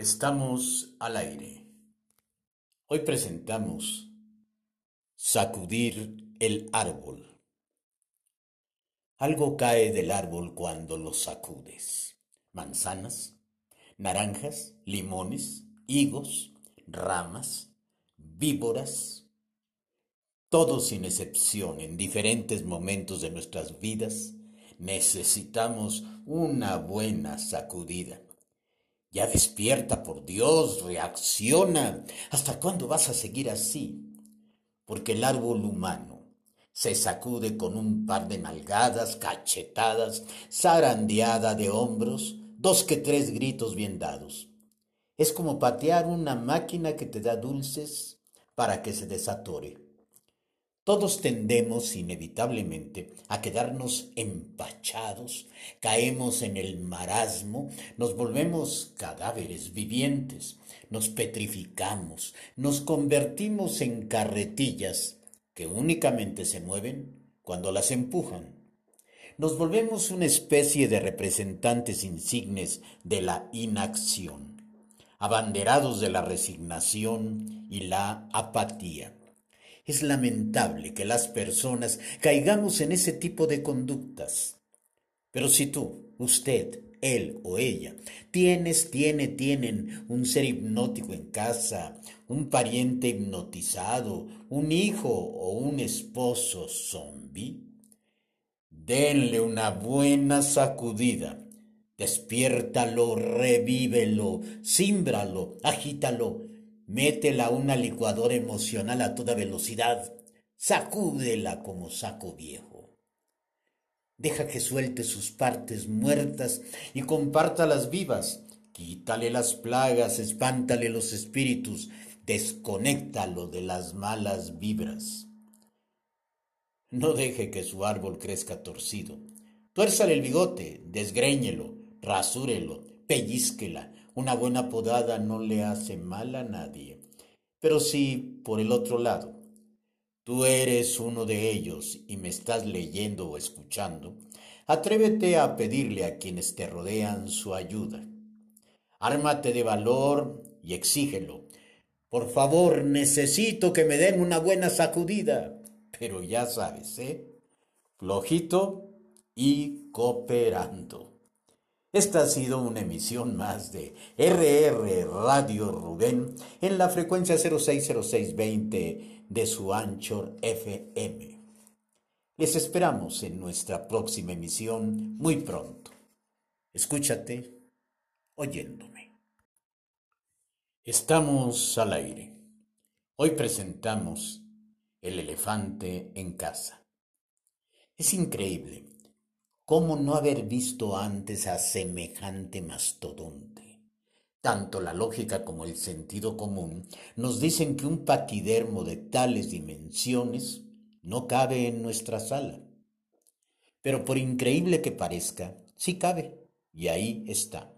Estamos al aire. Hoy presentamos Sacudir el árbol. Algo cae del árbol cuando lo sacudes. Manzanas, naranjas, limones, higos, ramas, víboras. Todos sin excepción, en diferentes momentos de nuestras vidas, necesitamos una buena sacudida ya despierta, por Dios, reacciona. ¿Hasta cuándo vas a seguir así? Porque el árbol humano se sacude con un par de nalgadas, cachetadas, zarandeada de hombros, dos que tres gritos bien dados. Es como patear una máquina que te da dulces para que se desatore. Todos tendemos inevitablemente a quedarnos empachados, caemos en el marasmo, nos volvemos cadáveres vivientes, nos petrificamos, nos convertimos en carretillas que únicamente se mueven cuando las empujan. Nos volvemos una especie de representantes insignes de la inacción, abanderados de la resignación y la apatía es lamentable que las personas caigamos en ese tipo de conductas. Pero si tú, usted, él o ella, tienes, tiene, tienen un ser hipnótico en casa, un pariente hipnotizado, un hijo o un esposo zombie, denle una buena sacudida. Despiértalo, revívelo, símbralo, agítalo Métela a una licuadora emocional a toda velocidad. Sacúdela como saco viejo. Deja que suelte sus partes muertas y compártalas vivas. Quítale las plagas, espántale los espíritus, desconéctalo de las malas vibras. No deje que su árbol crezca torcido. Tuérzale el bigote, desgréñelo, rasúrelo, pellizquela, una buena podada no le hace mal a nadie. Pero si, por el otro lado, tú eres uno de ellos y me estás leyendo o escuchando, atrévete a pedirle a quienes te rodean su ayuda. Ármate de valor y exígelo. Por favor, necesito que me den una buena sacudida. Pero ya sabes, ¿eh? Flojito y cooperando. Esta ha sido una emisión más de RR Radio Rubén en la frecuencia 060620 de su Anchor FM. Les esperamos en nuestra próxima emisión muy pronto. Escúchate oyéndome. Estamos al aire. Hoy presentamos El elefante en casa. Es increíble ¿Cómo no haber visto antes a semejante mastodonte? Tanto la lógica como el sentido común nos dicen que un paquidermo de tales dimensiones no cabe en nuestra sala. Pero por increíble que parezca, sí cabe, y ahí está.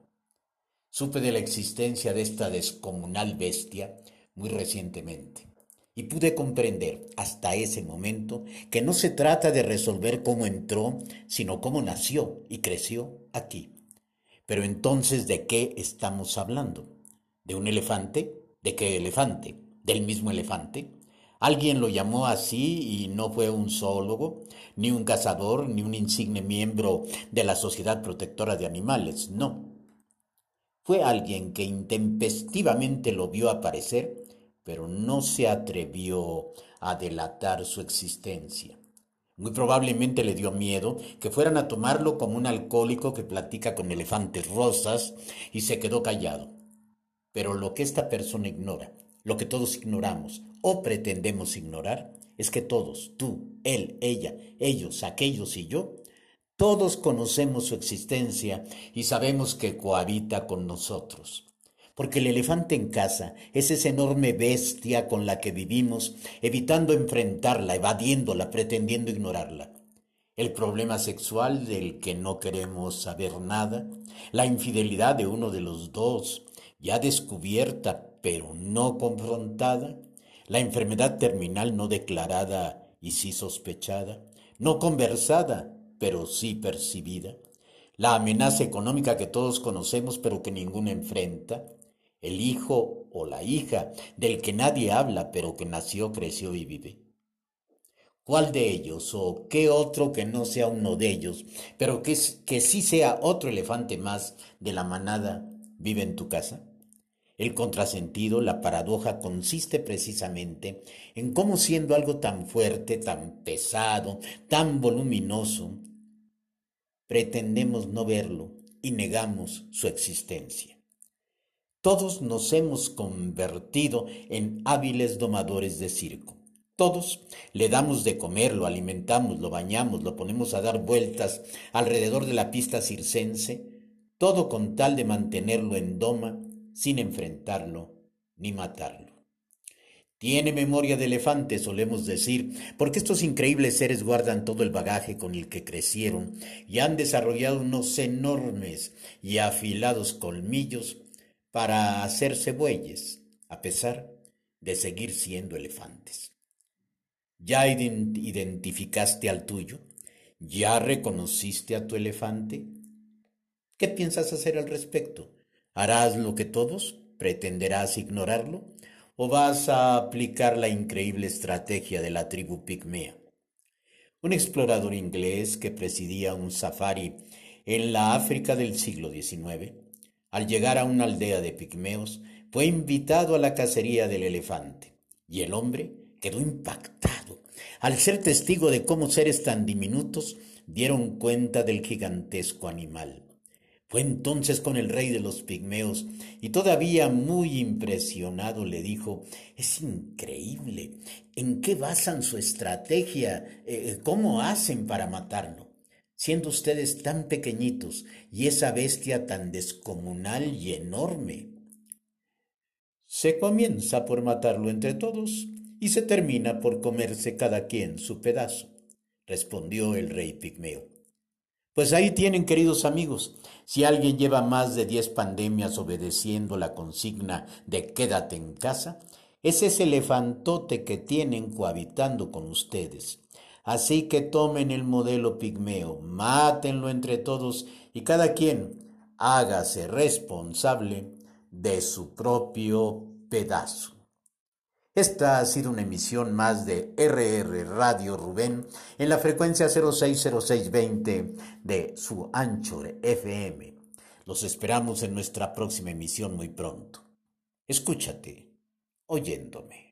Supe de la existencia de esta descomunal bestia muy recientemente y pude comprender hasta ese momento que no se trata de resolver cómo entró, sino cómo nació y creció aquí. Pero entonces, ¿de qué estamos hablando? ¿De un elefante? ¿De qué elefante? ¿Del mismo elefante? Alguien lo llamó así y no fue un zoólogo, ni un cazador, ni un insigne miembro de la Sociedad Protectora de Animales, no. Fue alguien que intempestivamente lo vio aparecer pero no se atrevió a delatar su existencia. Muy probablemente le dio miedo que fueran a tomarlo como un alcohólico que platica con elefantes rosas y se quedó callado. Pero lo que esta persona ignora, lo que todos ignoramos o pretendemos ignorar, es que todos, tú, él, ella, ellos, aquellos y yo, todos conocemos su existencia y sabemos que cohabita con nosotros porque el elefante en casa es esa enorme bestia con la que vivimos, evitando enfrentarla, evadiéndola, pretendiendo ignorarla. El problema sexual del que no queremos saber nada, la infidelidad de uno de los dos, ya descubierta pero no confrontada, la enfermedad terminal no declarada y sí sospechada, no conversada pero sí percibida, la amenaza económica que todos conocemos pero que ninguno enfrenta, el hijo o la hija del que nadie habla pero que nació, creció y vive? ¿Cuál de ellos o qué otro que no sea uno de ellos, pero que, que sí sea otro elefante más de la manada, vive en tu casa? El contrasentido, la paradoja, consiste precisamente en cómo siendo algo tan fuerte, tan pesado, tan voluminoso, pretendemos no verlo y negamos su existencia. Todos nos hemos convertido en hábiles domadores de circo. Todos le damos de comer, lo alimentamos, lo bañamos, lo ponemos a dar vueltas alrededor de la pista circense, todo con tal de mantenerlo en doma sin enfrentarlo ni matarlo. Tiene memoria de elefante, solemos decir, porque estos increíbles seres guardan todo el bagaje con el que crecieron y han desarrollado unos enormes y afilados colmillos para hacerse bueyes, a pesar de seguir siendo elefantes. ¿Ya identificaste al tuyo? ¿Ya reconociste a tu elefante? ¿Qué piensas hacer al respecto? ¿Harás lo que todos? ¿Pretenderás ignorarlo? ¿O vas a aplicar la increíble estrategia de la tribu pigmea? Un explorador inglés que presidía un safari en la África del siglo XIX al llegar a una aldea de pigmeos, fue invitado a la cacería del elefante, y el hombre quedó impactado al ser testigo de cómo seres tan diminutos dieron cuenta del gigantesco animal. Fue entonces con el rey de los pigmeos y todavía muy impresionado le dijo, es increíble, ¿en qué basan su estrategia? Eh, ¿Cómo hacen para matarlo? Siendo ustedes tan pequeñitos y esa bestia tan descomunal y enorme? Se comienza por matarlo entre todos y se termina por comerse cada quien su pedazo, respondió el rey pigmeo. Pues ahí tienen, queridos amigos, si alguien lleva más de diez pandemias obedeciendo la consigna de quédate en casa, es ese elefantote que tienen cohabitando con ustedes Así que tomen el modelo pigmeo, mátenlo entre todos y cada quien hágase responsable de su propio pedazo. Esta ha sido una emisión más de RR Radio Rubén en la frecuencia 060620 de su Anchor FM. Los esperamos en nuestra próxima emisión muy pronto. Escúchate oyéndome.